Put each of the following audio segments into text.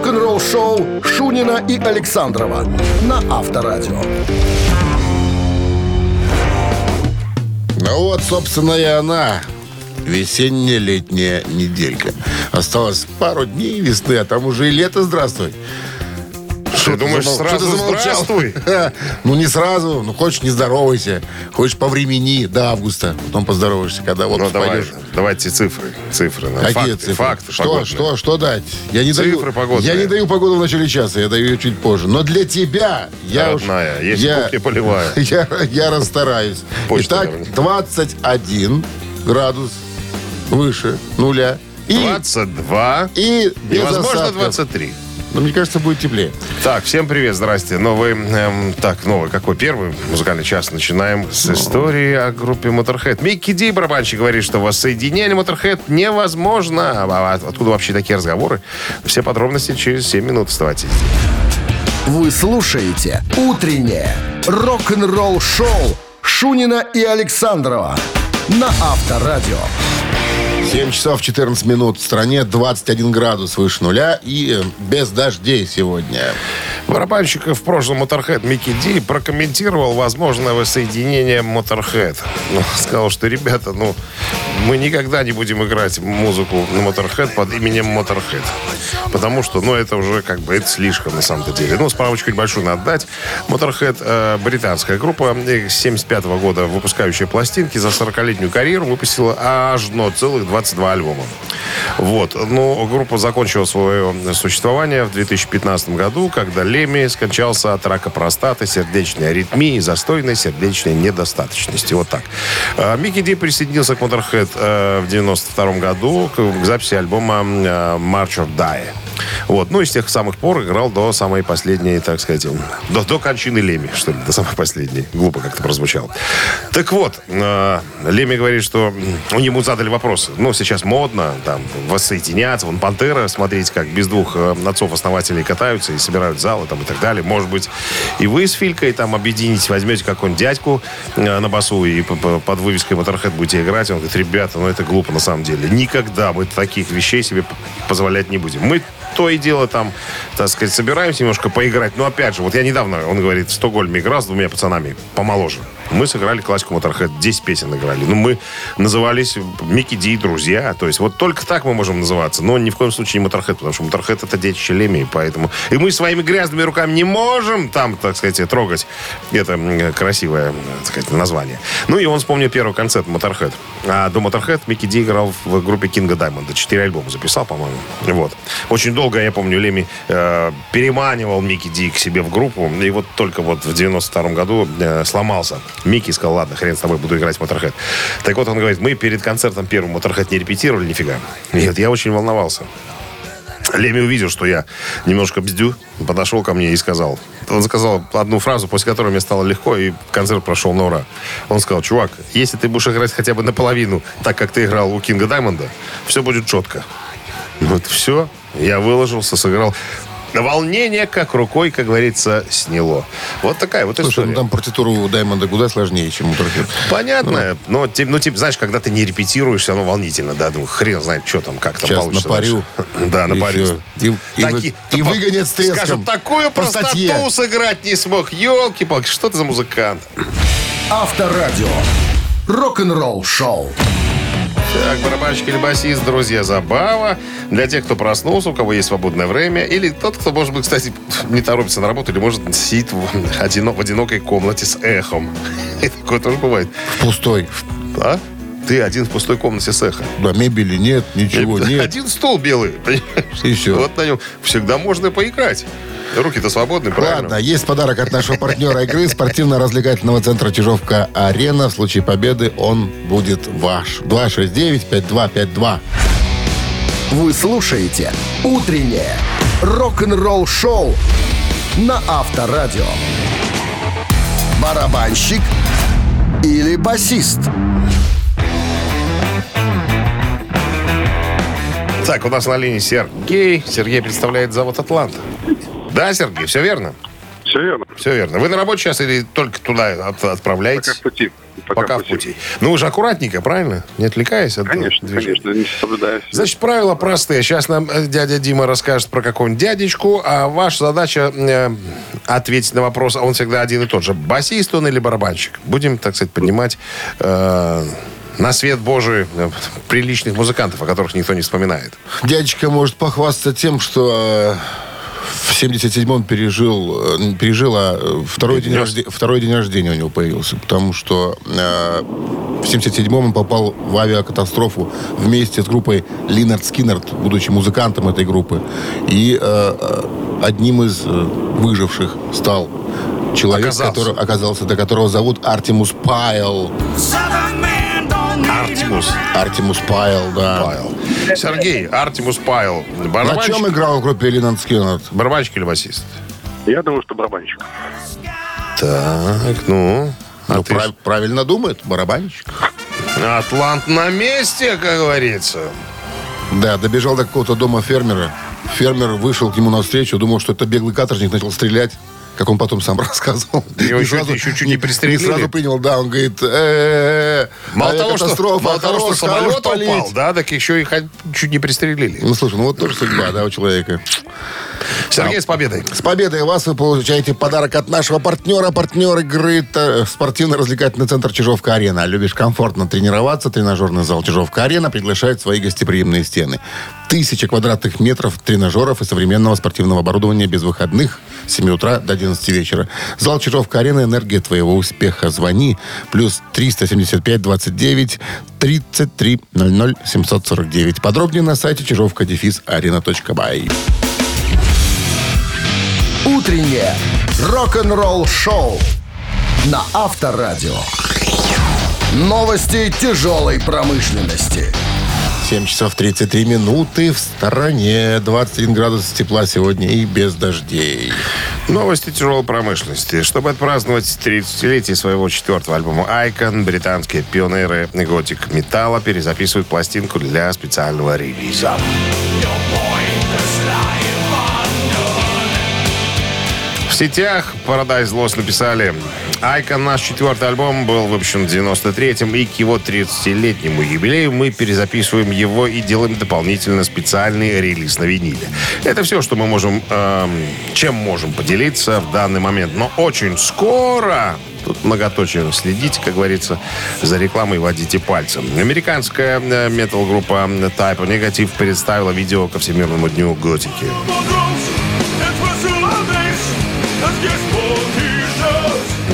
Рок-н-ролл шоу Шунина и Александрова на Авторадио. Ну вот, собственно, и она. Весенняя летняя неделька. Осталось пару дней весны, а там уже и лето, здравствуй. Что, думаешь, замол- сразу что ты замолчал? здравствуй? Ну, не сразу. Ну, хочешь, не здоровайся. Хочешь, по времени до августа. Потом поздороваешься, когда вот Ну, давай, пойдешь. давайте цифры. Цифры. Какие факты, цифры? Факты что, погодные. что, что дать? Я не Цифры даю, погодные. Я не даю погоду в начале часа, я даю ее чуть позже. Но для тебя я уж- Родная, есть я, полевая. Я, я расстараюсь. Почта, Итак, наверное. 21 градус выше нуля. И, 22. и без Невозможно осадков. 23. Но мне кажется, будет теплее. Так, всем привет, здрасте. Новый, эм, так, новый, какой первый музыкальный час? Начинаем с истории о группе Motorhead. Микки Ди, барабанщик, говорит, что воссоединение Motorhead невозможно. А откуда вообще такие разговоры? Все подробности через 7 минут. Вставайте. Вы слушаете «Утреннее рок-н-ролл-шоу» Шунина и Александрова на Авторадио. 7 часов 14 минут. В стране 21 градус выше нуля и э, без дождей сегодня. Барабанщик в прошлом Motorhead Микки Ди прокомментировал возможное воссоединение Motorhead. Ну, сказал, что, ребята, ну, мы никогда не будем играть музыку на Motorhead под именем Motorhead. Потому что, ну, это уже как бы, это слишком на самом-то деле. Ну, справочку небольшую надо дать. Motorhead э, британская группа, с 75 года выпускающая пластинки, за 40-летнюю карьеру выпустила аж но целых 22 альбома. Вот. Но группа закончила свое существование в 2015 году, когда Леми скончался от рака простаты, сердечной аритмии и застойной сердечной недостаточности. Вот так. А, Микки Ди присоединился к Motorhead э, в 92 году к, к записи альбома э, March or Die. Вот. Ну и с тех самых пор играл до самой последней, так сказать, до, до кончины Леми, что ли, до самой последней. Глупо как-то прозвучало. Так вот, э, Леми говорит, что м, ему задали вопросы. Ну, сейчас модно, там, воссоединяться. Вон Пантера, смотрите, как без двух э, отцов-основателей катаются и собирают залы там и так далее. Может быть, и вы с Филькой там объединитесь, возьмете какого-нибудь дядьку э, на басу и под вывеской Motorhead будете играть. Он говорит, ребята, ну это глупо на самом деле. Никогда мы таких вещей себе позволять не будем. Мы то и дело там, так сказать, собираемся немножко поиграть. Но опять же, вот я недавно, он говорит, в Стокгольме играл с двумя пацанами помоложе. Мы сыграли классику Motorhead, 10 песен играли. Ну, мы назывались Микки Ди и друзья. То есть вот только так мы можем называться. Но ни в коем случае не Motorhead, потому что Motorhead это детище Леми, поэтому... И мы своими грязными руками не можем там, так сказать, трогать это красивое, так сказать, название. Ну и он вспомнил первый концерт Motorhead. А до Motorhead Микки Ди играл в группе Кинга Даймонда. Четыре альбома записал, по-моему. Вот. Очень долго, я помню, Леми э, переманивал Микки Ди к себе в группу. И вот только вот в 92 году э, сломался. Микки сказал, ладно, хрен с тобой, буду играть в Motorhead. Так вот, он говорит, мы перед концертом первым Motorhead не репетировали нифига. Нет, я очень волновался. Леми увидел, что я немножко бздю, подошел ко мне и сказал. Он сказал одну фразу, после которой мне стало легко, и концерт прошел на ура. Он сказал, чувак, если ты будешь играть хотя бы наполовину, так как ты играл у Кинга Даймонда, все будет четко. Вот все. Я выложился, сыграл. Волнение как рукой, как говорится, сняло. Вот такая вот Слушай, история. ну там партитуру у Даймонда куда сложнее, чем у Motorhead. Понятно. Но, ти- ну, типа, знаешь, когда ты не репетируешь, все равно волнительно, да, ну, хрен знает, что там, как там Сейчас получится. напарю. дальше. Да, И напарю. И- и Таки- вы- и выгонят с треском. Скажут, такую По простоту статье. сыграть не смог. Елки-палки, что ты за музыкант? Авторадио. Рок-н-ролл шоу. Так, барабанщик или басист, друзья, забава. Для тех, кто проснулся, у кого есть свободное время. Или тот, кто, может быть, кстати, не торопится на работу, или, может, сидит в, одино- в одинокой комнате с эхом. И такое тоже бывает. Пустой. А? Ты один в пустой комнате с эхом. Да, мебели нет, ничего нет. Один стул белый, понимаешь? И всё. Вот на нем всегда можно поиграть. Руки-то свободны, правильно? Ладно, есть подарок от нашего партнера игры спортивно-развлекательного центра «Чижовка-Арена». В случае победы он будет ваш. 269-5252. Вы слушаете «Утреннее рок-н-ролл шоу» на Авторадио. Барабанщик или басист? Так, у нас на линии Сергей. Сергей представляет завод «Атлант». Да, Сергей, все верно? Все верно. Все верно. Вы на работе сейчас или только туда от- Пока отправляетесь? в пути. Пока, в пути. Ну, вы же аккуратненько, правильно? Не отвлекаясь от Конечно, движения. конечно, не соблюдаю. Значит, правила простые. Сейчас нам э, дядя Дима расскажет про какого-нибудь дядечку, а ваша задача э, ответить на вопрос, а он всегда один и тот же. Басист он или барабанщик? Будем, так сказать, поднимать э, на свет Божий э, приличных музыкантов, о которых никто не вспоминает. Дядечка может похвастаться тем, что э, в 77-м пережил, э, пережил а э, второй день, рожде- второй день рождения у него появился. Потому что э, в 77-м он попал в авиакатастрофу вместе с группой Линард Скиннерт, будучи музыкантом этой группы. И э, одним из выживших стал человек, Оказался. который оказался, до которого зовут Артемус Пайл. Артемус Артемус Пайл, да. Пайл. Сергей, Артемус Пайл. На чем играл в группе Lynyrd Skynyrd? барабанщик или басист? Я думаю, что барабанщик. Так, ну... А Ну, ты прав- правильно думает, барабанщик. Атлант на месте, как говорится. Да, добежал до какого-то дома фермера. Фермер вышел к нему навстречу, думал, что это беглый каторжник, начал стрелять. Как он потом сам рассказывал. Его чуть- еще чуть не пристрелили. сразу принял, да, он говорит, «Э-э-э, Мало того, что, мало того, что самолет хорош палить». упал, да, так еще и чуть не пристрелили. Ну, слушай, ну вот тоже судьба, да, у человека. Сергей, с победой. С победой вас вы получаете подарок от нашего партнера. Партнер игры спортивно-развлекательный центр Чижовка-Арена. Любишь комфортно тренироваться? Тренажерный зал Чижовка-Арена приглашает свои гостеприимные стены. Тысяча квадратных метров тренажеров и современного спортивного оборудования без выходных 7 утра до 11 вечера. Зал Чижовка-Арена. Энергия твоего успеха. Звони. Плюс 375 29 33 00 749. Подробнее на сайте чижовка-арена.бай. Утреннее рок-н-ролл-шоу на Авторадио. Новости тяжелой промышленности. 7 часов 33 минуты в стороне. 21 градус тепла сегодня и без дождей. Новости тяжелой промышленности. Чтобы отпраздновать 30-летие своего четвертого альбома «Айкон», британские пионеры готик металла перезаписывают пластинку для специального релиза. В сетях Paradise Lost написали Айкон, наш четвертый альбом, был выпущен в 93-м, и к его 30-летнему юбилею мы перезаписываем его и делаем дополнительно специальный релиз на виниле. Это все, что мы можем, эм, чем можем поделиться в данный момент. Но очень скоро Тут многоточие. Следите, как говорится, за рекламой водите пальцем. Американская э, метал-группа Type Negative представила видео ко Всемирному дню готики.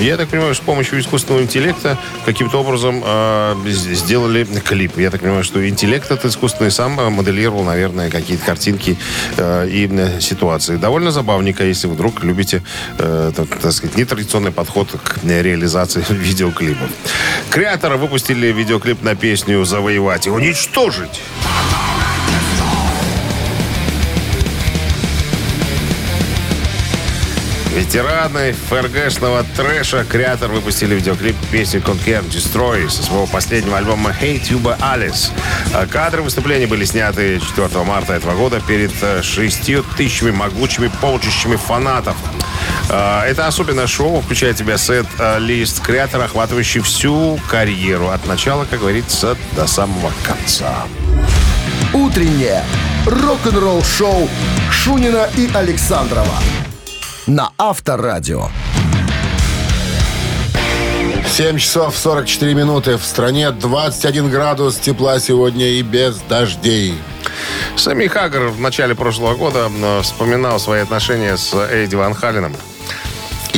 Я так понимаю, с помощью искусственного интеллекта каким-то образом э, сделали клип. Я так понимаю, что интеллект этот искусственный сам э, моделировал, наверное, какие-то картинки э, и ситуации. Довольно забавненько, если вдруг любите, э, так, так сказать, нетрадиционный подход к реализации видеоклипов. Креаторы выпустили видеоклип на песню «Завоевать и уничтожить». Ветераны ФРГшного трэша Креатор выпустили видеоклип песни Conquer Destroy со своего последнего альбома Hey Tuba Alice. А Кадры выступления были сняты 4 марта этого года перед э, шестью тысячами могучими полчищами фанатов. А, Это особенное шоу, включает в себя сет-лист Креатора, охватывающий всю карьеру от начала, как говорится, до самого конца. Утреннее рок-н-ролл-шоу Шунина и Александрова на Авторадио. 7 часов 44 минуты в стране. 21 градус тепла сегодня и без дождей. Сами Хаггар в начале прошлого года э, вспоминал свои отношения с Эдди Ван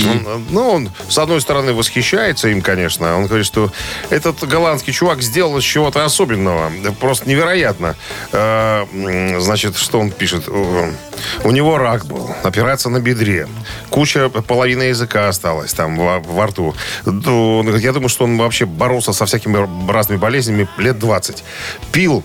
Он, ну, он, с одной стороны, восхищается им, конечно. Он говорит, что этот голландский чувак сделал чего-то особенного. Просто невероятно. Э, значит, что он пишет? У него рак был. Операция на бедре. Куча, половина языка осталась там во, во рту. Ну, Я думаю, что он вообще боролся со всякими разными болезнями лет 20. Пил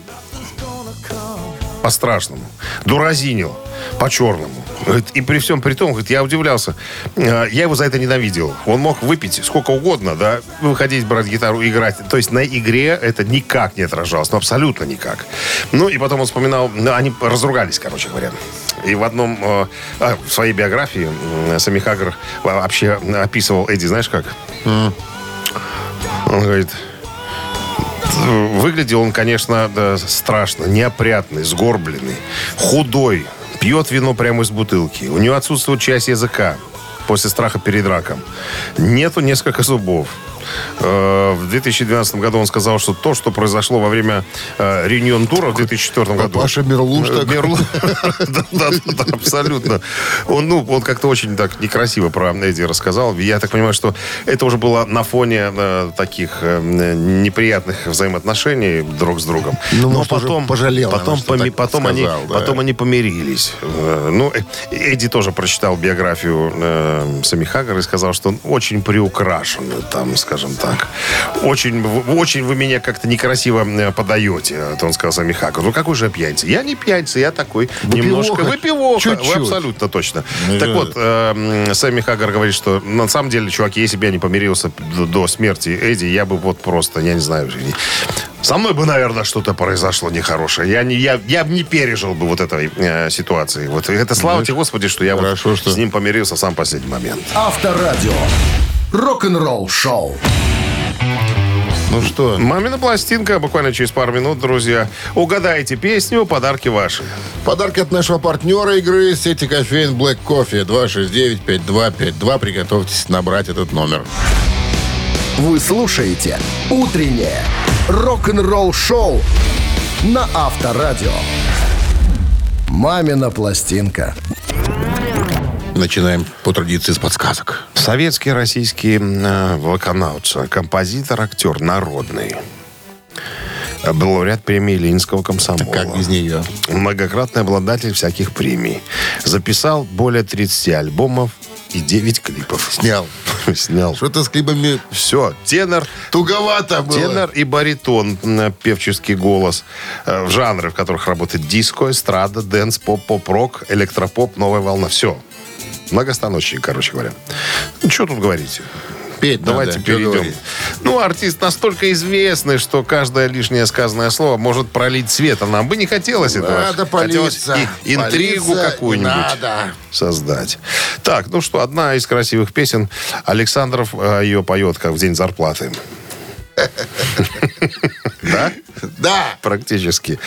по-страшному. Дуразинил по-черному. Говорит, И при всем при том, говорит, я удивлялся. Э, Я его за это ненавидел. Он мог выпить сколько угодно, да, выходить, брать гитару, играть. То есть на игре это никак не отражалось. Ну, абсолютно никак. Ну, и потом он вспоминал, ну, они разругались, короче говоря. И в одном, э, а, в своей биографии м, Сами Хаггар вообще описывал Эдди, знаешь как? Он говорит, выглядел он, конечно, да, страшно, неопрятный, сгорбленный, худой, пьет вино прямо из бутылки. У него отсутствует часть языка после страха перед раком. Нету несколько зубов. Э, В 2012 году он сказал, что то, что произошло во время э, реюнион тура в 2004 году... Паша Мерлуш Э. Мерлу- Да, да, абсолютно. Он, ну, он как-то очень так некрасиво про Эдди рассказал. Я так понимаю, что это уже было на фоне э, таких э, неприятных взаимоотношений друг с другом. Ну, Но потом, пожалел, потом, так потом, они, да. потом они помирились. Э, Ну, э, Эдди тоже прочитал биографию э, Сами Хаггара и сказал, что он очень приукрашен, там, скажем так. Очень, очень вы меня как-то некрасиво э, подаете, это он сказал Сами Хаггар. Ну, какой же я пьяница? Я не пьяница, я такой немножко выпивоха. Чуть-чуть. Вы абсолютно точно. Ну, так вот, э, Сами Хаггар говорит, что на самом деле, чуваки, если бы я не помирился до, до смерти Эдди, я бы вот просто, я не знаю, со мной бы, наверное, что-то произошло нехорошее. Я, не, я, я бы не пережил бы вот этой э, ситуации. Вот это слава тебе, Господи, что я вот Хорошо, что- с ним помирился в сам последний момент. Авторадио. Рок-н-ролл шоу. Ну что, Мамина пластинка буквально через пару минут, друзья. Угадайте песню, подарки ваши. подарки от нашего партнера игры сети кофеин Black Coffee 269-5252. Приготовьтесь набрать этот номер. Вы слушаете «Утреннее рок-н-ролл-шоу» на Авторадио. «Мамина пластинка». Начинаем по традиции с подсказок. Советский российский э, вокалист, композитор, актер, народный. Был лауреат премии Ленинского комсомола. Как без нее? Многократный обладатель всяких премий. Записал более 30 альбомов и 9 клипов. Снял. Снял. Что-то с клипами Все, тенор, туговато было. тенор и баритон, м, певческий голос. Э, В жанры, в которых работает диско, эстрада, dance, поп, поп-рок, электропоп, новая волна. Все. Многостаночник, короче говоря. Ну, что тут говорить? Петь Давайте надо, перейдем. Ну, артист настолько известный, что каждое лишнее сказанное слово может пролить свет. А нам бы не хотелось этого. Надо и- интригу какую-нибудь создать. Так, ну что, одна из красивых песен. Александров э, ее поет, как в день зарплаты. Да? Да. Практически.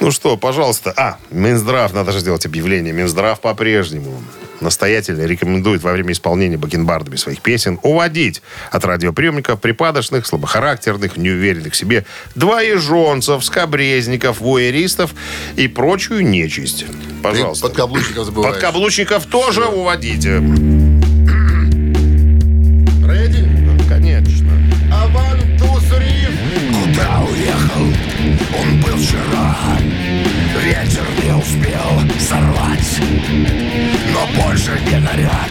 Ну что, пожалуйста. А, Минздрав, надо же сделать объявление. Минздрав по-прежнему настоятельно рекомендует во время исполнения бакенбардами своих песен уводить от радиоприемников припадочных, слабохарактерных, неуверенных в себе двоежонцев, скобрезников, вуэристов и прочую нечисть. Пожалуйста. Подкаблучников забываешь. Подкаблучников тоже уводите. Ready? Конечно. А three. Куда уехал? Он был вчера Ветер не успел сорвать Но больше не горят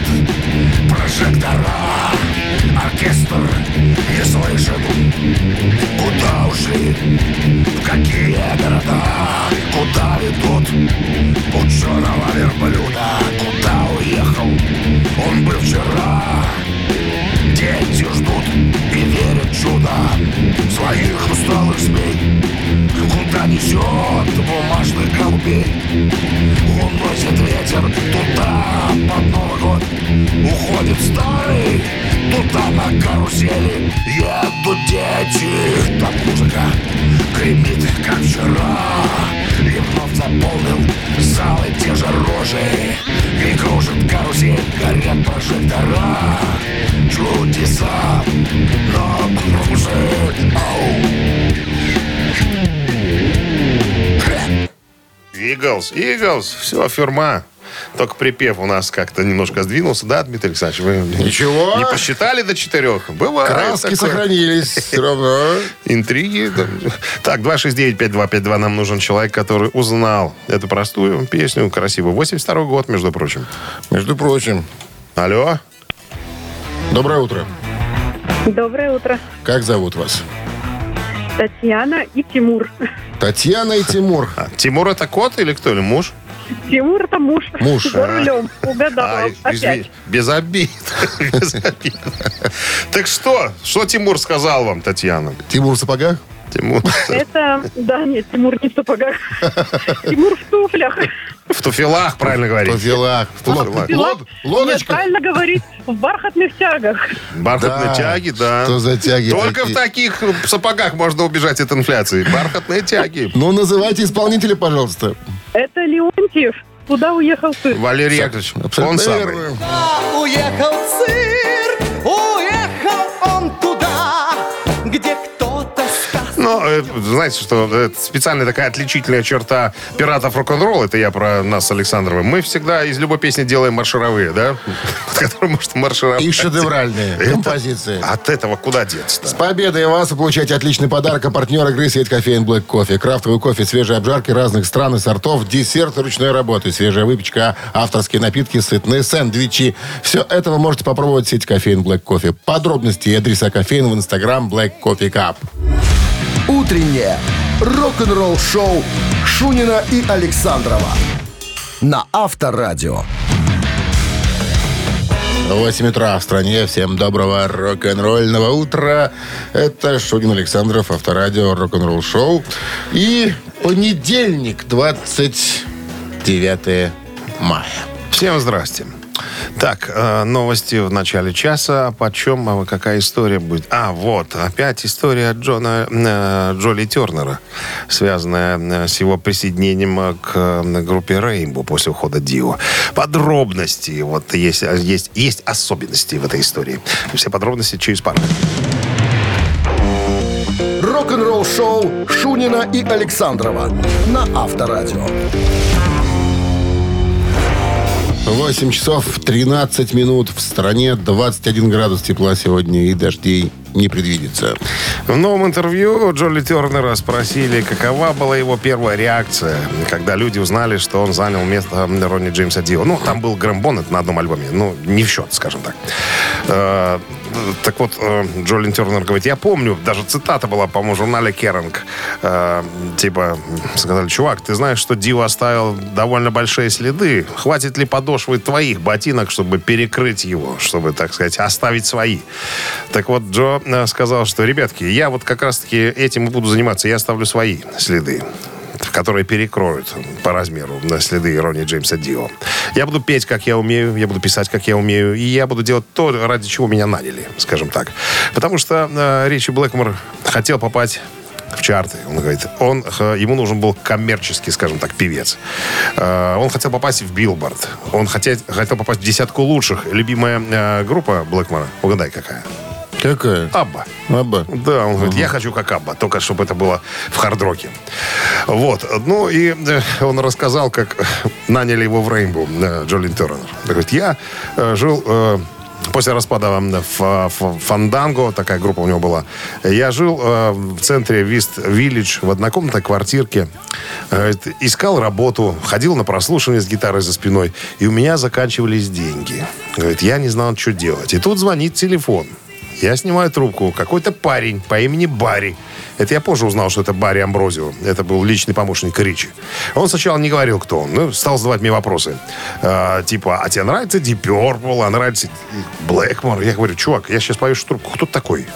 прожектора Оркестр не слышит Куда ушли? В какие города? Куда ведут? У черного верблюда Куда уехал? Он был вчера Дети ждут и верят чудо Своих усталых змей. Куда несет бумажных голубей? Уносит ветер туда под Новый год. Уходит старый туда на карусели. Едут дети, там музыка гремит, как вчера. И вновь заполнил залы те же рожи. И кружит карусель, горят прожектора. Чудеса кружит Иглс, Иглс, все, фирма. Только припев у нас как-то немножко сдвинулся, да, Дмитрий Александрович? Вы Ничего. не посчитали до четырех? Бывает. Краски такое. сохранились все равно. Интриги. Так, 269-5252 нам нужен человек, который узнал эту простую песню, красивую. 82 год, между прочим. Между прочим. Алло? Доброе утро. Доброе утро. Как зовут вас? Татьяна и Тимур. Татьяна и Тимур. А, Тимур это кот или кто? Или муж? Тимур это муж. Муж. За рулем. Угадала. А, извини, без обид. Без обид. Так что? Что Тимур сказал вам, Татьяна? Тимур в сапогах? Тимур. Это, да, нет, Тимур не в сапогах. Тимур в туфлях. В туфелах, правильно В говорить. туфелах. В туфелах. лод- Нет, Лодочка. правильно говорить, в бархатных тягах. Бархатные Да. тяги, да. Что за тяги Только такие? в таких сапогах можно убежать от инфляции. Бархатные тяги. Ну, называйте исполнителя, пожалуйста. Это Леонтьев. Куда уехал сын? Валерий Яковлевич, он Абсолютно самый. верно. Уехал в Ну, э, знаете, что это специальная такая отличительная черта пиратов рок-н-ролл, это я про нас с Александровым. Мы всегда из любой песни делаем маршировые, да? Которые может маршировать. И шедевральные Это- композиции. От этого куда деться С победой вас вы получаете отличный подарок. А партнер игры сеть кофеин Black Кофе. Крафтовый кофе, свежие обжарки разных стран и сортов, десерт ручной работы, свежая выпечка, авторские напитки, сытные сэндвичи. Все это вы можете попробовать в сеть кофеин Black Кофе. Подробности и адреса кофеин в инстаграм Black Coffee Cup. Утреннее рок-н-ролл-шоу Шунина и Александрова на Авторадио. 8 утра в стране. Всем доброго рок-н-ролльного утра. Это Шунин Александров, Авторадио, рок-н-ролл шоу. И понедельник, 29 мая. Всем здрасте. Так, э, новости в начале часа. А почем, а какая история будет? А, вот, опять история Джона э, Джоли Тернера, связанная э, с его присоединением э, к э, группе Rainbow после ухода Дио. Подробности, вот есть, э, есть, есть особенности в этой истории. Все подробности через пару. Рок-н-ролл-шоу Шунина и Александрова на Авторадио. 8 часов 13 минут. В стране 21 градус тепла сегодня и дождей не предвидится. В новом интервью Джоли Тернера спросили, какова была его первая реакция, когда люди узнали, что он занял место Ронни Джеймса Дио. Ну, там был Грэм Боннет на одном альбоме. Ну, не в счет, скажем так. Э, так вот, э, Джолин Тернер говорит, я помню, даже цитата была, по-моему, в журнале Керанг. Э, типа, сказали, чувак, ты знаешь, что Дио оставил довольно большие следы. Хватит ли подошвы твоих ботинок, чтобы перекрыть его, чтобы, так сказать, оставить свои? Так вот, Джо э, сказал, что, ребятки, я вот как раз-таки этим и буду заниматься. Я оставлю свои следы которые перекроют по размеру на следы Ронни Джеймса Дио. Я буду петь, как я умею, я буду писать, как я умею, и я буду делать то, ради чего меня наняли, скажем так. Потому что э, Ричи Блэкмор хотел попасть в чарты. Он говорит, он, ему нужен был коммерческий, скажем так, певец. Э, Он хотел попасть в Билборд. Он хотел, хотел попасть в десятку лучших. Любимая э, группа Блэкмора, угадай какая? Какая? Абба. Аба. Да, он говорит, я хочу как Абба, только чтобы это было в хардроке. Вот. Ну, и э, он рассказал, как наняли его в Рейнбоу, э, Джолин Тернер. Говорит, я э, жил... После распада Фанданго, такая группа у него была, я жил э, в центре Вист Виллидж в однокомнатной квартирке. Э, искал работу, ходил на прослушивание с гитарой за спиной, и у меня заканчивались деньги. Говорит, я не знал, что делать. И тут звонит телефон. Я снимаю трубку. Какой-то парень по имени Барри. Это я позже узнал, что это Барри Амброзио. Это был личный помощник Ричи. Он сначала не говорил, кто он. Ну, стал задавать мне вопросы. А, типа, а тебе нравится Deep Purple? А нравится Блэкмор? Я говорю, чувак, я сейчас повешу трубку. Кто ты такой?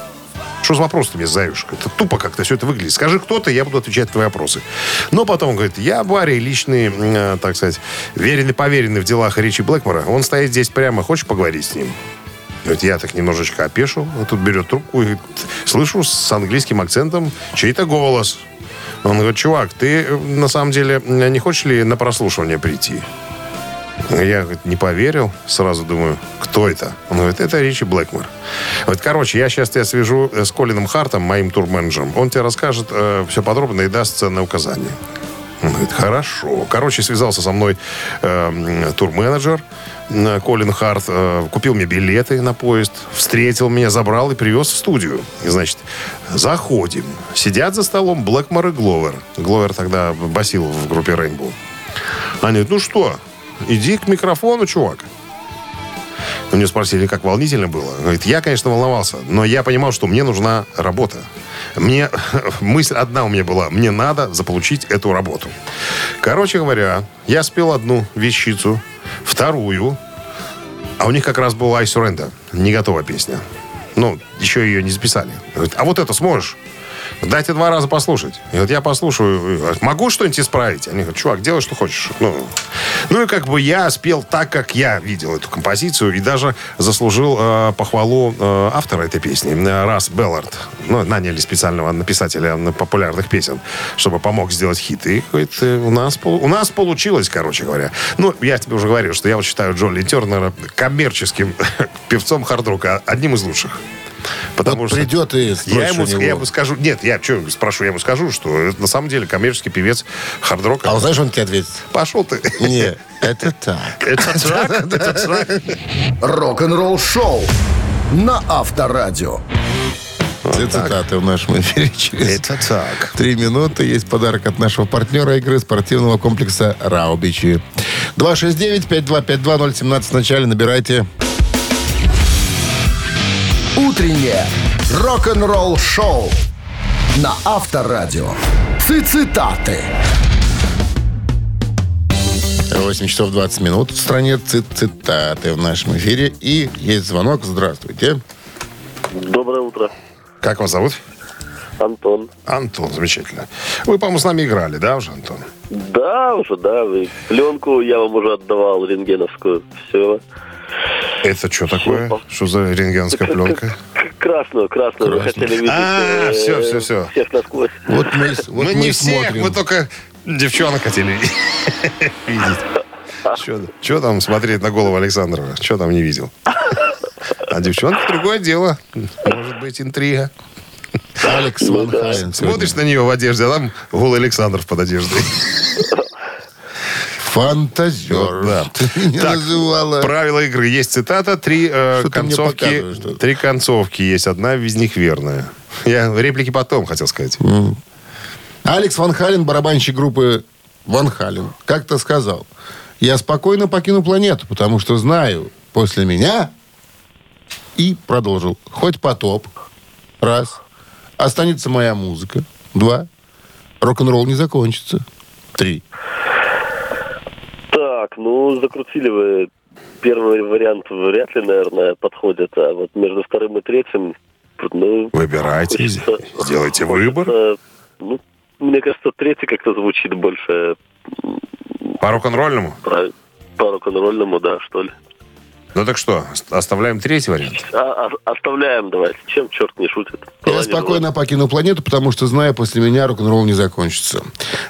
Что за вопрос ты мне задаешь? Это тупо как-то все это выглядит. Скажи, кто ты, я буду отвечать на твои вопросы. Но потом он говорит, я Барри, личный, э, так сказать, веренный, поверенный в делах Ричи Блэкмора. Он стоит здесь прямо. Хочешь поговорить с ним? Говорит, я так немножечко опешил. А тут берет трубку и говорит, слышу с английским акцентом чей-то голос. Он говорит, чувак, ты э, на самом деле э, не хочешь ли на прослушивание прийти? Я говорит, не поверил. Сразу думаю, кто это? Он говорит, это Ричи Блэкмор. Вот, короче, я сейчас тебя свяжу э, с Колином Хартом, моим турменеджером. Он тебе расскажет э, все подробно и даст ценные указания. Говорит, хорошо. Короче, связался со мной э, турменеджер э, Колин Харт, э, купил мне билеты на поезд, встретил меня, забрал и привез в студию. И, значит, заходим. Сидят за столом Блэкмор и Гловер. Гловер тогда басил в группе Rainbow. Они говорят, ну что, иди к микрофону, чувак. У него спросили, как волнительно было. Говорит, я, конечно, волновался, но я понимал, что мне нужна работа. Мне мысль одна у меня была. Мне надо заполучить эту работу. Короче говоря, я спел одну вещицу, вторую, а у них как раз была «I Surrender», не готовая песня. Ну, еще ее не записали. Говорит, а вот это сможешь? Дайте два раза послушать. И вот я послушаю, могу что-нибудь исправить? Они говорят, чувак, делай, что хочешь. Ну, ну и как бы я спел так, как я видел эту композицию, и даже заслужил э, похвалу э, автора этой песни, э, Рас Беллард. Ну, наняли специального написателя популярных песен, чтобы помог сделать хит. И говорит, э, у нас, у нас получилось, короче говоря. Ну, я тебе уже говорил, что я вот считаю Джоли Тернера коммерческим певцом хардрока, одним из лучших. Потому Вот что придет и я ему, у него. я ему скажу, нет, я что спрошу, я ему скажу, что это на самом деле коммерческий певец хардрока. А вот знаешь, он тебе ответит? Пошел ты. Не, это так. Это трак, это трак. Рок-н-ролл шоу на Авторадио. Все цитаты в нашем эфире через Это так. три минуты. Есть подарок от нашего партнера игры спортивного комплекса «Раубичи». 269-5252-017 в начале набирайте. Утреннее рок-н-ролл шоу на Авторадио. Цитаты. 8 часов 20 минут в стране цит цитаты в нашем эфире. И есть звонок. Здравствуйте. Доброе утро. Как вас зовут? Антон. Антон, замечательно. Вы, по-моему, с нами играли, да, уже, Антон? Да, уже, да. Вы пленку я вам уже отдавал, рентгеновскую. Все. Это что такое? Что за рентгенская пленка? Красную, красную. Хотели видеть А, э, всё, всё, всё. всех насквозь. Вот мы, вот мы мы не всех, смотрим. мы только девчонок хотели видеть. Что там смотреть на голову Александрова? Что там не видел? А девчонка другое дело. Может быть, интрига. Алекс Ван Хален сегодня. Смотришь на нее в одежде, а там голый Александров под одеждой. Фантазер. Да. Так, называла. Правила игры. Есть цитата, три э, концовки. Три концовки есть. Одна из них верная. Я реплики потом хотел сказать. Алекс Ван Хален, барабанщик группы Ван Хален, как-то сказал, я спокойно покину планету, потому что знаю, после меня, и продолжил, хоть потоп, раз, останется моя музыка, два, рок-н-ролл не закончится, три. Так, ну, закрутили вы. Первый вариант вряд ли, наверное, подходит. А вот между вторым и третьим, ну... Выбирайте, хочется- сделайте выбор. хочется, Ну, мне кажется, третий как-то звучит больше По рок-н-ролльному? по рок-н-ролльному, да, что ли. Ну так что, оставляем третий вариант? А, а- оставляем давайте. Чем черт не шутит? Я спокойно покину планету, потому что знаю, после меня рок-н-ролл не закончится.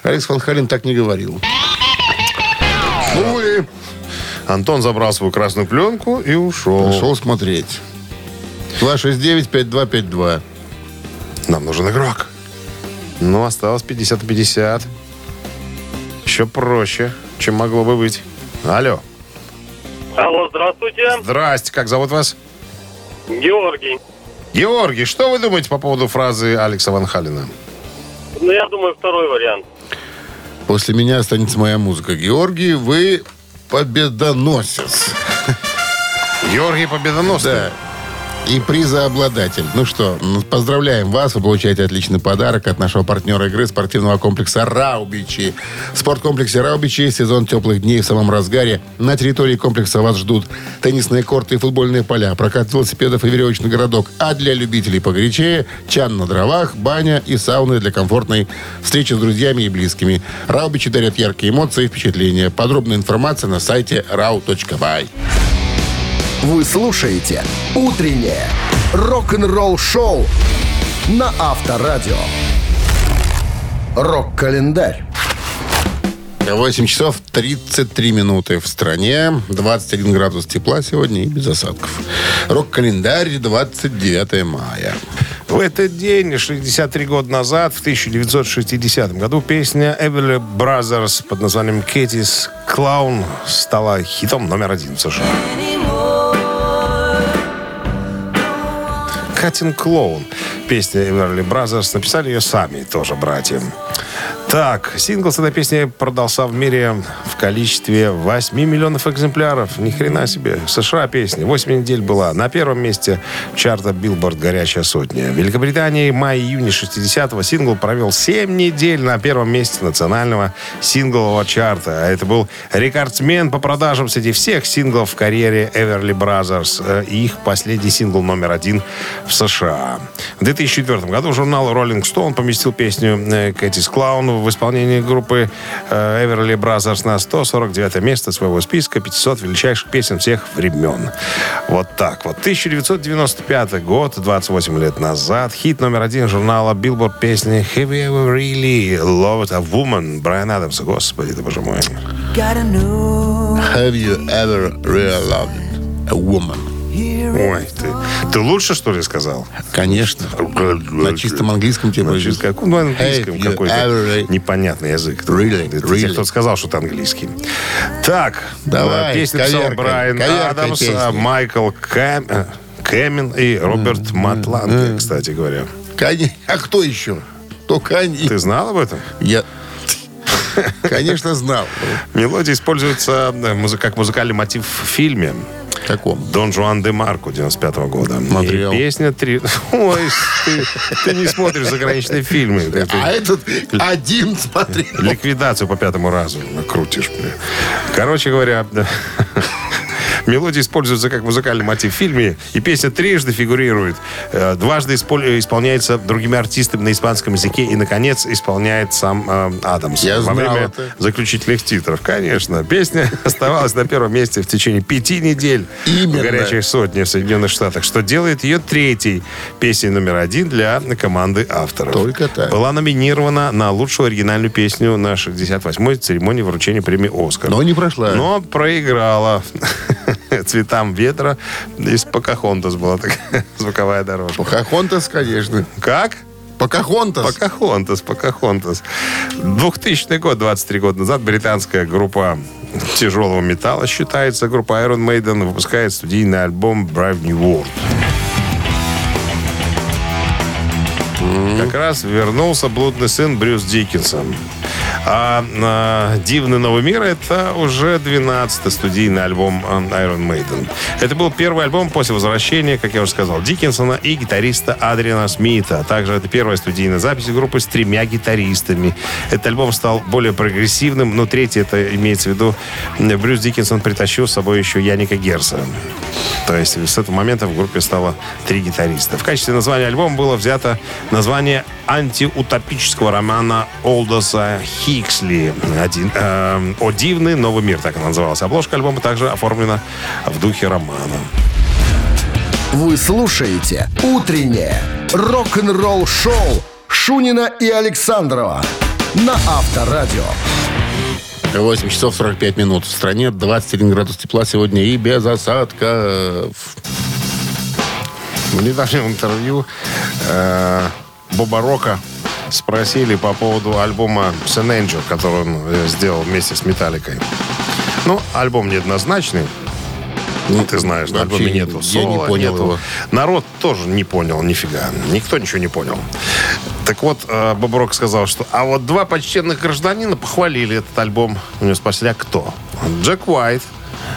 Алекс Ван Хален так не говорил. Увы. Антон забрал свою красную пленку и ушел. Пошел смотреть. 269-5252. Нам нужен игрок. Ну, осталось 50 на 50. Еще проще, чем могло бы быть. Алло. Алло, здравствуйте. Здрасте, как зовут вас? Георгий. Георгий, что вы думаете по поводу фразы Алекса Ван Халина? Ну, я думаю, второй вариант. После меня останется моя музыка. Георгий, вы победоносец. Георгий Победоносный. Да. И призообладатель. Ну что, поздравляем вас. Вы получаете отличный подарок от нашего партнера игры спортивного комплекса «Раубичи». В спорткомплексе «Раубичи» сезон теплых дней в самом разгаре. На территории комплекса вас ждут теннисные корты и футбольные поля, прокат велосипедов и веревочный городок. А для любителей погорячее – чан на дровах, баня и сауны для комфортной встречи с друзьями и близкими. «Раубичи» дарят яркие эмоции и впечатления. Подробная информация на сайте rau.by. Вы слушаете «Утреннее рок-н-ролл-шоу» на Авторадио. Рок-календарь. 8 часов 33 минуты в стране. 21 градус тепла сегодня и без осадков. Рок-календарь 29 мая. В этот день, 63 года назад, в 1960 году, песня Everly Brothers под названием «Кэтис Клаун» стала хитом номер один в США. Катин Клоун. Песня Everly Brothers. Написали ее сами, тоже братья. Так, сингл с этой песни продался в мире в количестве 8 миллионов экземпляров. Ни хрена себе. США песня. 8 недель была. На первом месте чарта Билборд «Горячая сотня». В Великобритании в мае-июне 60-го сингл провел 7 недель на первом месте национального синглового чарта. А это был рекордсмен по продажам среди всех синглов в карьере Everly Brothers. Э, их последний сингл номер один в США. В 2004 году журнал Rolling Stone поместил песню э, Cathy's Clown в исполнении группы э, Everly Brothers на 149 место своего списка 500 величайших песен всех времен. Вот так вот. 1995 год, 28 лет назад, хит номер один журнала Billboard песни Have You Ever Really Loved a Woman? Брайан Адамс. Господи, ты боже мой. Have you ever really loved a woman? Ой, ты, ты лучше, что ли, сказал? Конечно. На чистом английском тебе На чистом- каком, ну, английском you какой-то ever- непонятный язык. Really? Это Really? кто-то сказал, что это английский. Так, Давай, э, песню писал коверкай, Брайан коверкай Адамс, а Майкл Кэм, э, Кэмин и Роберт Матланге, кстати говоря. Кани- А кто еще? Только они. Ты знал об этом? Я, конечно, знал. Мелодия используется э, как музыкальный мотив в фильме каком? Дон Жуан де Марко 95 года. Смотрел. И песня три... Ой, ты, ты не смотришь заграничные фильмы. Ты- ты А этот один смотрел. Ликвидацию по пятому разу накрутишь. бля. Короче говоря. Мелодия используется как музыкальный мотив в фильме, и песня трижды фигурирует. Э, Дважды исполняется другими артистами на испанском языке, и, наконец, исполняет сам э, Адамс. Я Во время это. заключительных титров. Конечно. Песня оставалась на первом месте в течение пяти недель Именно. в горячей сотне в Соединенных Штатах, что делает ее третьей песней номер один для команды авторов. Только так. Была номинирована на лучшую оригинальную песню на 68-й церемонии вручения премии «Оскар». Но не прошла. Но проиграла «Цветам ветра». Из «Покахонтас» была такая звуковая дорожка. Покахонтас, конечно. Как? Покахонтас. Покахонтас, Покахонтас. 2000 год, 23 года назад, британская группа тяжелого металла, считается, группа Iron Maiden, выпускает студийный альбом Brave New World. Как раз вернулся блудный сын Брюс Диккенсон. А, а, «Дивный новый мир» — это уже 12-й студийный альбом а, Iron Maiden. Это был первый альбом после возвращения, как я уже сказал, Диккенсона и гитариста Адриана Смита. Также это первая студийная запись группы с тремя гитаристами. Этот альбом стал более прогрессивным, но третий, это имеется в виду, Брюс Диккенсон притащил с собой еще Яника Герса. То есть с этого момента в группе стало три гитариста. В качестве названия альбома было взято название антиутопического романа Олдоса Хиксли. Один, э, «О дивный новый мир», так она называлась. Обложка альбома также оформлена в духе романа. Вы слушаете «Утреннее рок-н-ролл-шоу» Шунина и Александрова на Авторадио. 8 часов 45 минут. В стране 21 градус тепла сегодня и без осадков. В недавнем интервью э, Боба Рока спросили по поводу альбома Sun Angel, который он э, сделал вместе с Металликой. Ну, альбом неоднозначный. Ну, ты знаешь, на альбоме нету я не понял нету. его. Народ тоже не понял нифига. Никто ничего не понял. Так вот, э, Боб Рок сказал, что... А вот два почтенных гражданина похвалили этот альбом. У него спросили, а кто? Джек Уайт,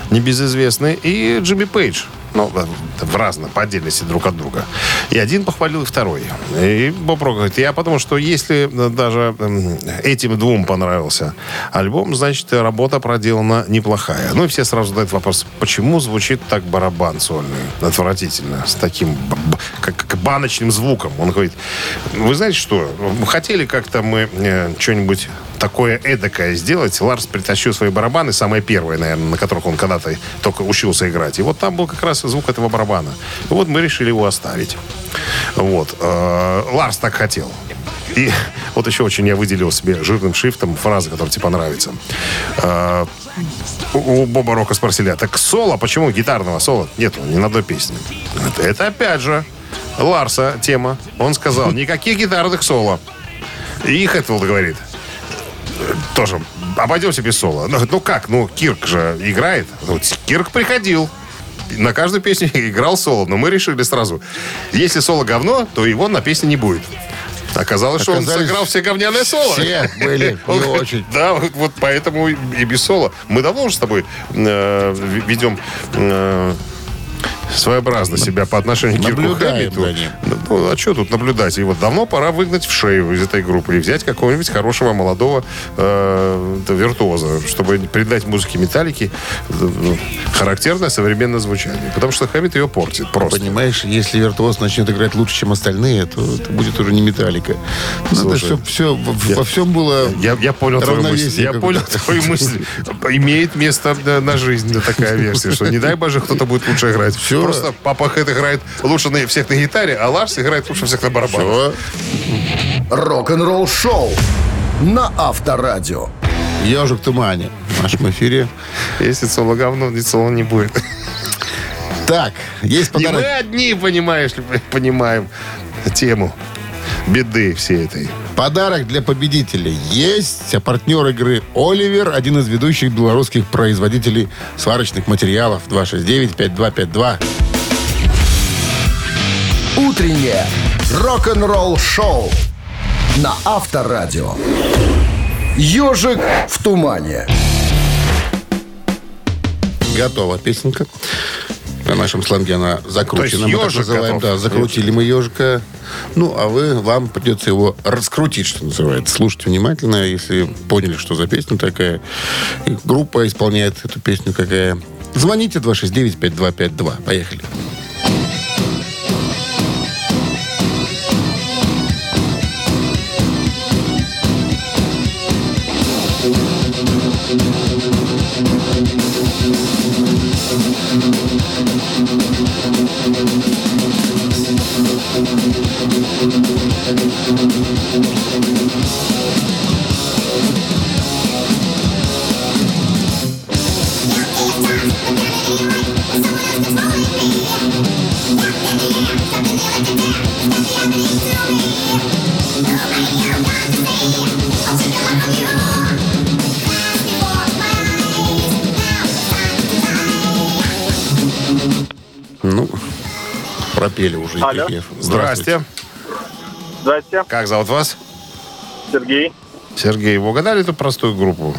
небезызвестный, и Джимми Пейдж. Ну, э, в разном, по отдельности друг от друга. И один похвалил, и второй. И Боб говорит, я потому что если э, даже эм, этим двум понравился альбом, значит, работа проделана неплохая. Ну и все сразу задают вопрос, почему звучит так барабан сольный? Отвратительно, с таким как, как баночным звуком. Он говорит, вы знаете что, хотели как-то мы э, что-нибудь такое эдакое сделать. Ларс притащил свои барабаны, самые первые, наверное, на которых он когда-то только учился играть. И вот там был как раз звук этого барабана. И вот мы решили его оставить. Вот. Э, Ларс так хотел. И вот еще очень я выделил себе жирным шрифтом фразы, которая тебе понравится. Э, У Боба Рока спросили, а так соло, почему гитарного соло нету ни на одной песне? Это, это опять же Ларса тема. Он сказал, никаких гитарных соло. И Хэтфилд говорит, тоже обойдемся без соло. Ну, ну как, ну Кирк же играет. Ну, Кирк приходил. На каждую песню играл соло. Но мы решили сразу, если соло говно, то его на песне не будет. Оказалось, что он Оказались сыграл все говняные соло. Все были не Он- очень. Да, вот, вот поэтому и без соло. Мы давно уже с тобой э, ведем э, своеобразно себя по отношению к Кирку Хэммиту. за ним. Ну, а что тут наблюдать? И вот давно пора выгнать в шею из этой группы и взять какого-нибудь хорошего молодого э, виртуоза, чтобы придать музыке металлики э, ну, характерное современное звучание. Потому что Хэммит ее портит просто. Понимаешь, если виртуоз начнет играть лучше, чем остальные, то это будет уже не металлика. Надо, чтобы все, я- во всем было... Я, я понял твою мысль. Я понял твою мысль. Имеет место да, на жизнь такая версия, что не дай боже, кто-то будет лучше играть. Всё. Просто папа Хэт играет лучше на, всех на гитаре, а Ларс играет лучше всех на барабанах. Рок-н-ролл шоу на Авторадио. Ежик в тумане. В нашем эфире. Если соло говно, ни соло не будет. Так, есть Не мы подарок. одни, понимаешь понимаем тему беды всей этой. Подарок для победителя есть. А партнер игры «Оливер» один из ведущих белорусских производителей сварочных материалов. 269-5252. Утреннее рок-н-ролл шоу на Авторадио. Ежик в тумане. Готова песенка. На нашем сленге она закручена. То есть мы так ежик называем. готов. Да, закрутили мы ежика. Ну, а вы, вам придется его раскрутить, что называется. Слушайте внимательно, если поняли, что за песня такая. И группа исполняет эту песню какая. Звоните 269-5252. Поехали. Ну, пропели уже. и Алло. Здрасте. Здрасте, Как зовут вас? Сергей. Сергей, вы угадали эту простую группу?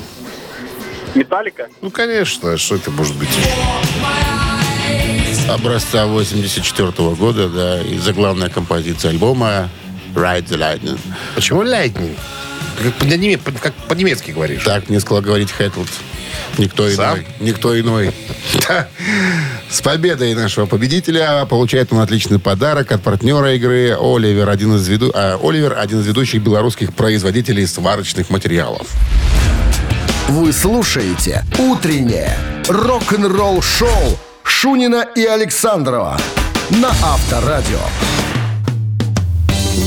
Металлика? Ну, конечно. Что это может быть? Образца 84 года, да, и заглавная композиция альбома Ride the Lightning. Почему Lightning? Как по-неме- как по-немецки говоришь. Так мне сказал говорить Хэтлд. Никто Сам? иной. Никто иной. Да. С победой нашего победителя получает он отличный подарок от партнера игры Оливер, один из, веду... а, Оливер, один из ведущих белорусских производителей сварочных материалов. Вы слушаете «Утреннее рок-н-ролл-шоу» Шунина и Александрова на Авторадио.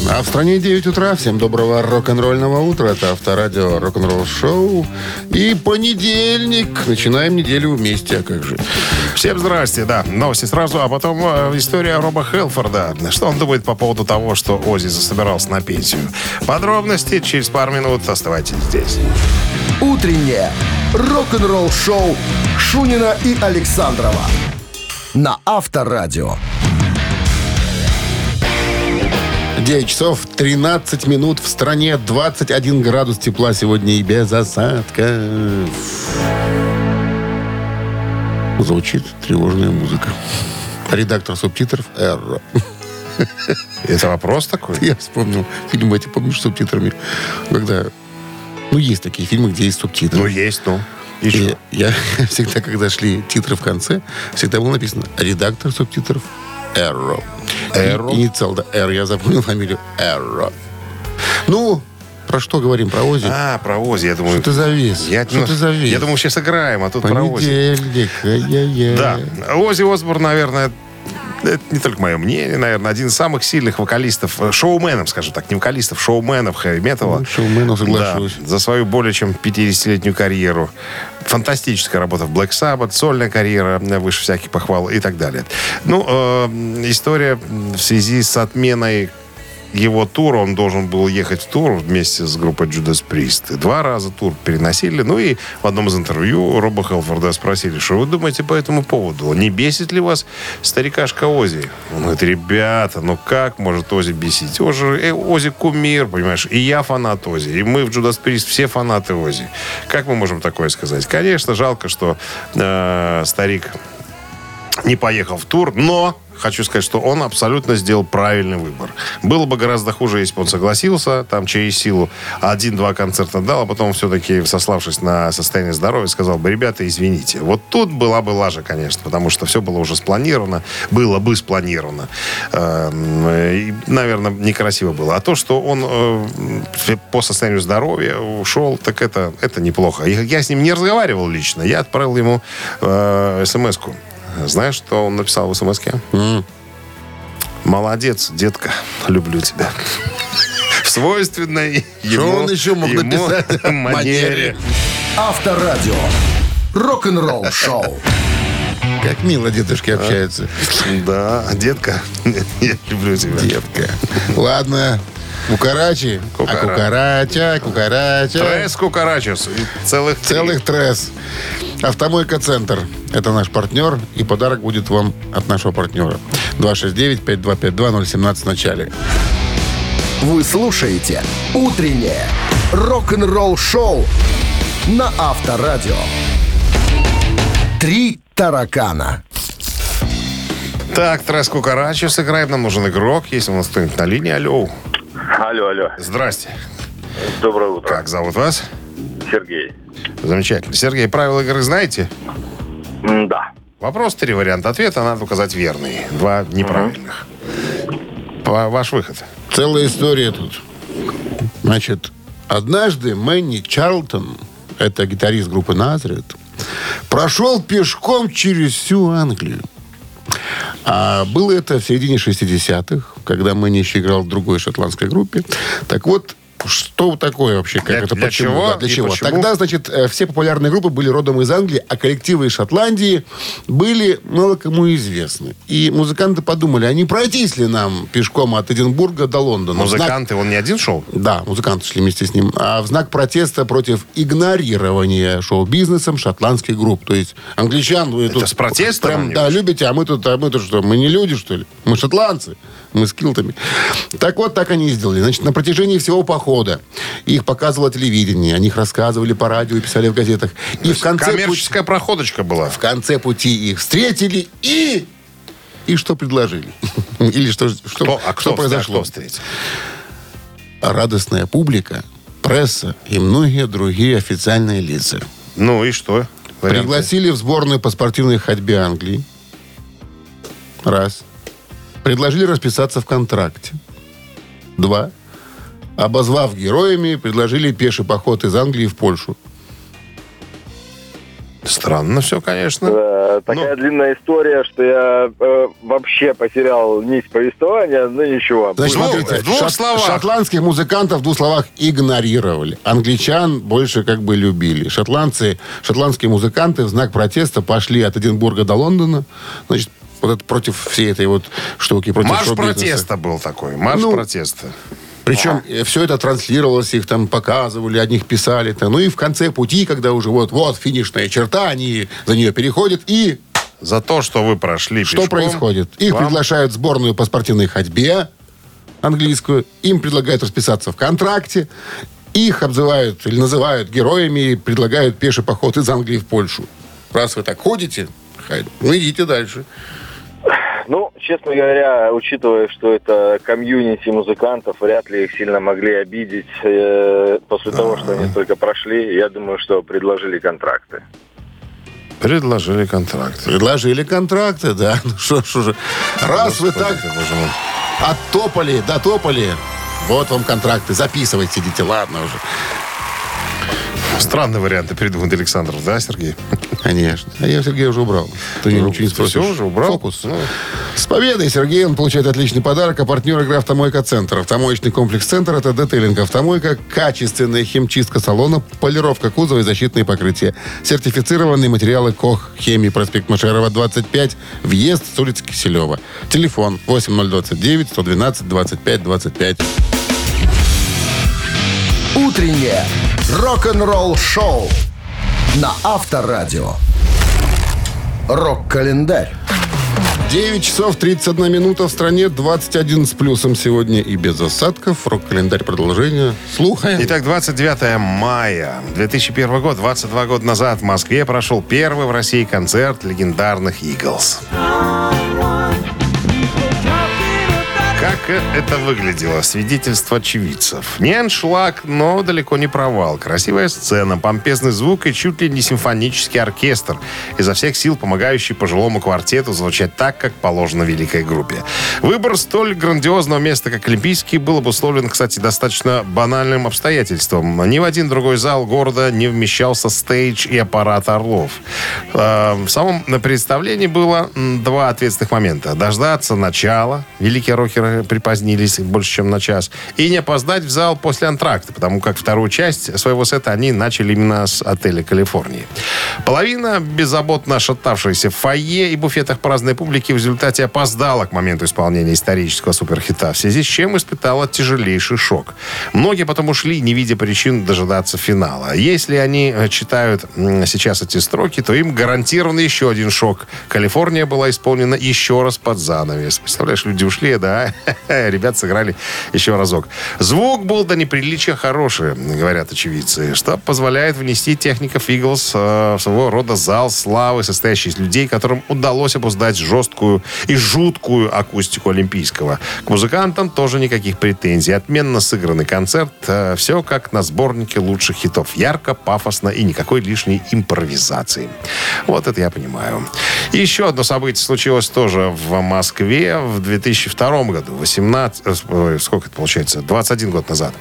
А в стране 9 утра. Всем доброго рок-н-ролльного утра. Это Авторадио рок-н-ролл шоу. И понедельник. Начинаем неделю вместе. А как же? Всем здрасте, да. Новости сразу, а потом э, история Роба Хелфорда. Что он думает по поводу того, что Ози засобирался на пенсию? Подробности через пару минут. Оставайтесь здесь. «Утреннее рок-н-ролл-шоу» Шунина и Александрова на Авторадио. 9 часов 13 минут. В стране 21 градус тепла сегодня и без осадка. Звучит тревожная музыка. Редактор субтитров Эрро. Это вопрос такой? Я вспомнил фильм эти, помнишь, с субтитрами? Когда... Ну, есть такие фильмы, где есть субтитры. Ну, есть, ну. И И я всегда, когда шли титры в конце, всегда было написано «Редактор субтитров Эрро». Эрро? Инициал, да, Р. Я запомнил фамилию Эрро. Ну, про что говорим? Про Ози? А, про Ози, я думаю... что ты завис? Я, что ну, ты завис? я думал, сейчас играем, а тут про Ози. Понедельник. Да, Ози Осборн, наверное, это не только мое мнение, наверное, один из самых сильных вокалистов, э, шоуменов, скажем так, не вокалистов, шоуменов хэви-металла. Ну, шоуменов, соглашусь. Да, за свою более чем 50-летнюю карьеру. Фантастическая работа в Black Sabbath, сольная карьера, э, выше всяких похвал и так далее. Ну, э, история в связи с отменой его тур, он должен был ехать в тур вместе с группой Judas Priest. Два раза тур переносили. Ну и в одном из интервью Роба Хелфорда спросили, что вы думаете по этому поводу? Не бесит ли вас старикашка Ози? Он говорит, ребята, ну как может Ози бесить? Ози, э, Ози кумир, понимаешь? И я фанат Ози. И мы в Judas Priest все фанаты Ози. Как мы можем такое сказать? Конечно, жалко, что э, старик не поехал в тур, но хочу сказать, что он абсолютно сделал правильный выбор. Было бы гораздо хуже, если бы он согласился, там, через силу, один-два концерта дал, а потом все-таки, сославшись на состояние здоровья, сказал бы, ребята, извините. Вот тут была бы лажа, конечно, потому что все было уже спланировано, было бы спланировано. Эм, И, наверное, некрасиво было. А то, что он э, по состоянию здоровья ушел, так это, это неплохо. Я с ним не разговаривал лично, я отправил ему э, смс-ку. Знаешь, что он написал в смс Молодец, детка, люблю тебя. В свойственной ему, он еще мог ему написать? манере. Авторадио. Рок-н-ролл шоу. Как мило дедушки общаются. Да, детка, я люблю тебя. Детка. Ладно. Кукарачи. А Кукара. кукарача, кукарача. Трес кукарачес. Целых три. Целых тресс. Автомойка Центр. Это наш партнер. И подарок будет вам от нашего партнера. 269-5252-017 в начале. Вы слушаете «Утреннее рок-н-ролл-шоу» на Авторадио. «Три таракана». Так, Трес кукарачес играем. Нам нужен игрок. Есть у нас кто-нибудь на линии? Алло. Алло, алло. Здрасте. Доброе утро. Как зовут вас? Сергей. Замечательно. Сергей, правила игры знаете? М, Да. Вопрос, три варианта ответа, надо указать верный. Два неправильных. По- Ваш выход. Целая история тут. Значит, однажды Мэнни Чарлтон, это гитарист группы Назарет, прошел пешком через всю Англию. А было это в середине 60-х, когда Мэнни еще играл в другой шотландской группе. Так вот, что такое вообще? Как Для- это, для почему? чего Да, для и чего? почему? Тогда, значит, э, все популярные группы были родом из Англии, а коллективы из Шотландии были мало кому известны. И музыканты подумали, а не пройтись ли нам пешком от Эдинбурга до Лондона? В знак- Музыканты, он не один шел? да, музыканты шли вместе с ним. А в знак протеста против игнорирования шоу-бизнесом шотландских групп. То есть англичан... Вы Это с протестом Прям, да, любите, а мы тут, а мы тут что? Мы не люди, что ли? Мы шотландцы. Мы с килтами. Так вот, так они и сделали. Значит, на протяжении всего похода их показывало телевидение, о них рассказывали по радио и писали в газетах. И в конце, пути, Коммерческая проходочка была. в конце пути их встретили и... И что предложили? Или что, что, Кто- а кто, что произошло? кто встретил? радостная публика, пресса и многие другие официальные лица. Ну и что? Варианты? Пригласили в сборную по спортивной ходьбе Англии. Раз. Предложили расписаться в контракте. Два. Обозвав героями, предложили пеший поход из Англии в Польшу. Странно все, конечно. Э, такая Ну. длинная история, что я э, вообще потерял нить повествования, но ничего. Значит, Ну, смотрите, в двух словах. шотландских музыкантов в двух словах игнорировали. Англичан больше как бы любили. Шотландцы, шотландские музыканты в знак протеста пошли от Эдинбурга до Лондона. Значит, вот это против всей этой вот штуки, против Марш протеста был такой. Марш Ну, протеста. Причем все это транслировалось, их там показывали, о них писали. -то. Ну и в конце пути, когда уже вот, вот финишная черта, они за нее переходят. И За то, что вы прошли что пешком, происходит? Их вам- приглашают в сборную по спортивной ходьбе английскую. Им предлагают расписаться в контракте. Их обзывают или называют героями и предлагают пеший поход из Англии в Польшу. Раз вы так ходите, ну идите дальше. Ну, честно говоря, учитывая, что это комьюнити музыкантов, вряд ли их сильно могли обидеть э, после того, что они только прошли. Я думаю, что предложили контракты. Предложили контракт. Предложили контракты, да. Ну что ж уже. Раз вы так оттопали, дотопали, вот вам контракты. Записывайте, сидите, ладно уже. Странные варианты придумает Александр, да, Сергей? Конечно. А я Сергея уже убрал. Ты ничего не спросишь. всё уже убрал? Фокус. Ну. С победой, Сергей, он получает отличный подарок. А партнер игры «Автомойка Центр». Автомоечный комплекс «Центр» — это детейлинг «Автомойка», качественная химчистка салона, полировка кузова и защитные покрытия. Сертифицированные материалы КОХ «Хемии», проспект Машерова, 25, въезд с улицы Киселева. Телефон 8029 112 25 25. Утреннее рок-н-ролл-шоу на Авторадио. Рок-календарь. 9 часов 31 минута в стране, 21 с плюсом сегодня и без осадков. Рок-календарь продолжение. Слухаем. Итак, 29 мая 2001 год, 22 года назад в Москве прошел первый в России концерт легендарных «Иглз». Как это выглядело? Свидетельство очевидцев. Не аншлаг, но далеко не провал. Красивая сцена, помпезный звук и чуть ли не симфонический оркестр, изо всех сил помогающий пожилому квартету звучать так, как положено великой группе. Выбор столь грандиозного места, как Олимпийский, был обусловлен, кстати, достаточно банальным обстоятельством. Ни в один другой зал города не вмещался стейдж и аппарат «Орлов». Э, В самом представлении было два ответственных момента. Дождаться начала. Великие рокеры припозднились больше, чем на час. И не опоздать в зал после антракта, потому как вторую часть своего сета они начали именно с отеля «Калифорнии». Половина беззаботно шатавшейся в фойе и буфетах праздной публики в результате опоздала к моменту исполнения исторического суперхита, в связи с чем испытала тяжелейший шок. Многие потом ушли, не видя причин дожидаться финала. Если они э, читают сейчас эти строки, то им гарантирован еще один шок. Калифорния была исполнена еще раз под занавес. Представляешь, люди ушли, да? Ребят сыграли еще разок. Звук был до неприличия хороший, говорят очевидцы, что позволяет внести техников Иглс э, в своего рода зал славы, состоящий из людей, которым удалось обуздать жесткую и жуткую акустику Олимпийского. К музыкантам тоже никаких претензий. Отменно сыгранный концерт. э, все как на сборнике лучших хитов. Ярко, пафосно и никакой лишней импровизации. Вот это я понимаю. И еще одно событие случилось тоже в Москве в 2002 году. 18, э, сколько это получается? 21 год назад.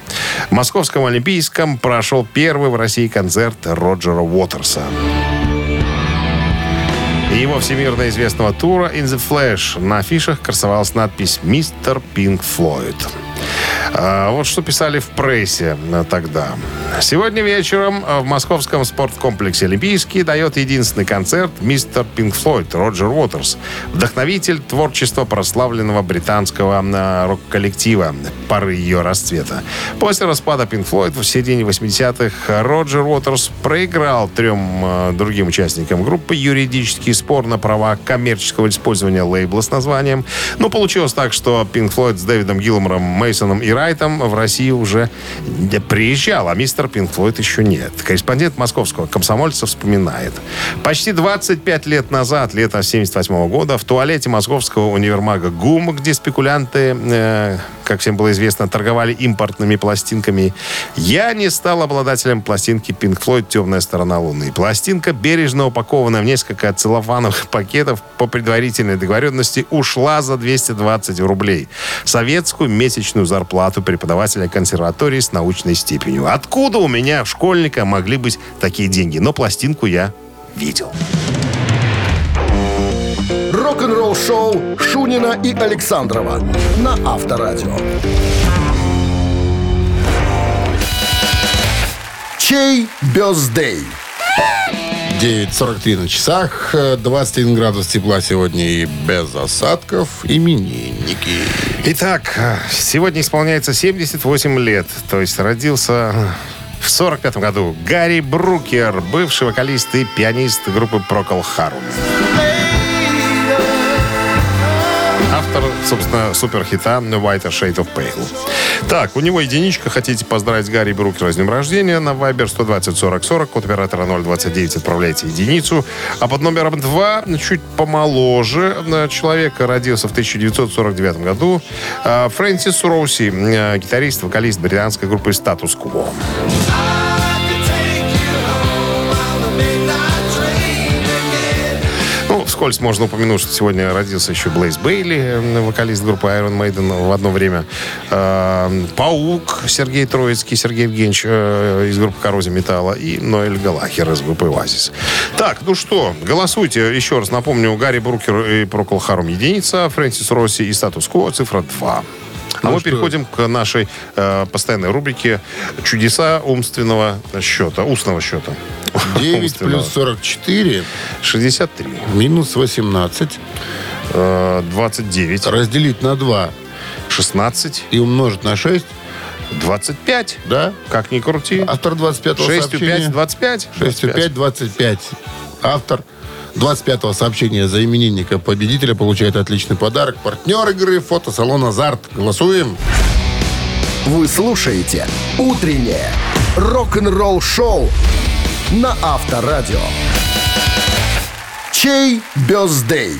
В Московском Олимпийском прошел первый в России концерт Роджера Уотерса. Его всемирно известного тура «In the Flash» на афишах красовалась надпись «Мистер Пинк Флойд». А, вот что писали в прессе а, тогда. Сегодня вечером в московском спорткомплексе «Олимпийский» дает единственный концерт мистер Пинк Флойд Роджер Уотерс, вдохновитель творчества прославленного британского а, рок-коллектива поры ее расцвета. После распада Пинк Флойд в середине 80-х Роджер Уотерс проиграл трем а, другим участникам группы юридический спор на права коммерческого использования лейбла с названием. Но получилось так, что Пинк Флойд с Дэвидом Гилмором, Мейсоном и Райтом в России уже приезжал, а мистер Пинк Флойд еще нет. Корреспондент московского комсомольца вспоминает. Почти 25 лет назад, лето 78 года, в туалете московского универмага ГУМ, где спекулянты, э, как всем было известно, торговали импортными пластинками, я не стал обладателем пластинки Pink Floyd «Темная сторона Луны». Пластинка, бережно упакованная в несколько целлофановых пакетов по предварительной договоренности, ушла за 220 рублей. Советскую месячную зарплату преподавателя консерватории с научной степенью. Откуда у меня, школьника, могли быть такие деньги? Но пластинку я видел. Рок-н-ролл-шоу Шунина и Александрова на Авторадио. Чей бездей? 9.43 на часах, э, 21 градус тепла сегодня и без осадков. Именинники. Итак, э, сегодня исполняется 78 лет. То есть родился в 45 году Гарри Брукер, бывший вокалист и пианист группы Procol Harum. Автор, собственно, суперхита White Shade of Pale. Так, у него единичка. Хотите поздравить Гарри Брукера с днем рождения? На Viber 120 40 40, код оператора 029, отправляйте единицу. А под номером 2, чуть помоложе, э, человек родился в 1949 году. Э, Фрэнсис Роуси, э, гитарист, вокалист британской группы «Статус Кво». Вскользь можно упомянуть, что сегодня родился еще Блейз Бейли, э, вокалист группы Iron Maiden в одно время. Э, Паук Сергей Троицкий, Сергей Евгеньевич э, из группы Коррозия Металла и Ноэль Галахер из группы Оазис. Так, ну что, голосуйте. Еще раз напомню, Гарри Брукер и Прокол Харум единица, Фрэнсис Росси и статус-кво цифра 2. А мы переходим к нашей э, постоянной рубрике «Чудеса умственного счета», устного счета. 9 Умственного. плюс 44 63. минус 18 Э, 29. разделить на 2 16. и умножить на 6, 25. да? Как ни крути. Автор 25-го 6 сообщения. 5, 25. 6 5 25. Автор 25-го сообщения за именинника победителя получает отличный подарок. Партнер игры фотосалон «Азарт». Голосуем. Вы слушаете «Утреннее рок-н-ролл-шоу» на Авторадио. Чей бездей?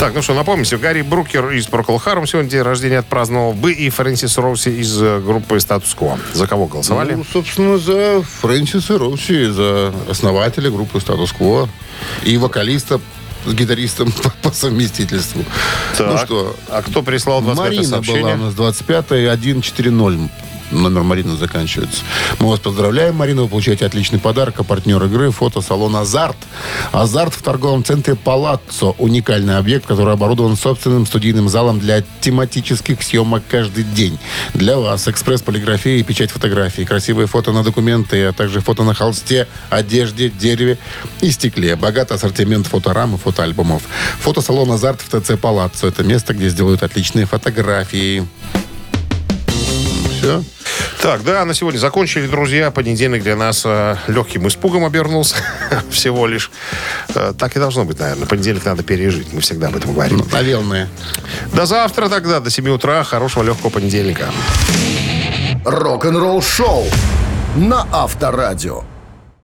Так, ну что, напомните, Гарри Брукер из Прокол Харум сегодня день рождения отпраздновал бы и Фрэнсис Роуси из э, группы Статус Кво. За кого голосовали? Ну, собственно, за Фрэнсиса Росси, за основателя группы «Статус-кво» и вокалиста с гитаристом по, по совместительству. Ну Так, что, а кто прислал 25 Марина сообщение? была у нас 25 140. Номер Марины заканчивается. Мы вас поздравляем, Марина. Вы получаете отличный подарок. А партнер игры фотосалон «Азарт». «Азарт» в торговом центре «Палаццо». Уникальный объект, который оборудован собственным студийным залом для тематических съемок каждый день. Для вас экспресс-полиграфия и печать фотографий, красивые фото на документы, а также фото на холсте, одежде, дереве и стекле. Богатый ассортимент фоторам и фотоальбомов. Фотосалон «Азарт» в ТЦ «Палаццо». Это место, где сделают отличные фотографии. Все. Так, да, на сегодня закончили, друзья. Понедельник для нас э, легким испугом обернулся всего лишь. Э, так и должно быть, наверное. Понедельник надо пережить. Мы всегда об этом говорим. Наверное. До завтра тогда, до 7 утра. Хорошего легкого понедельника. Рок-н-ролл-шоу на Авторадио.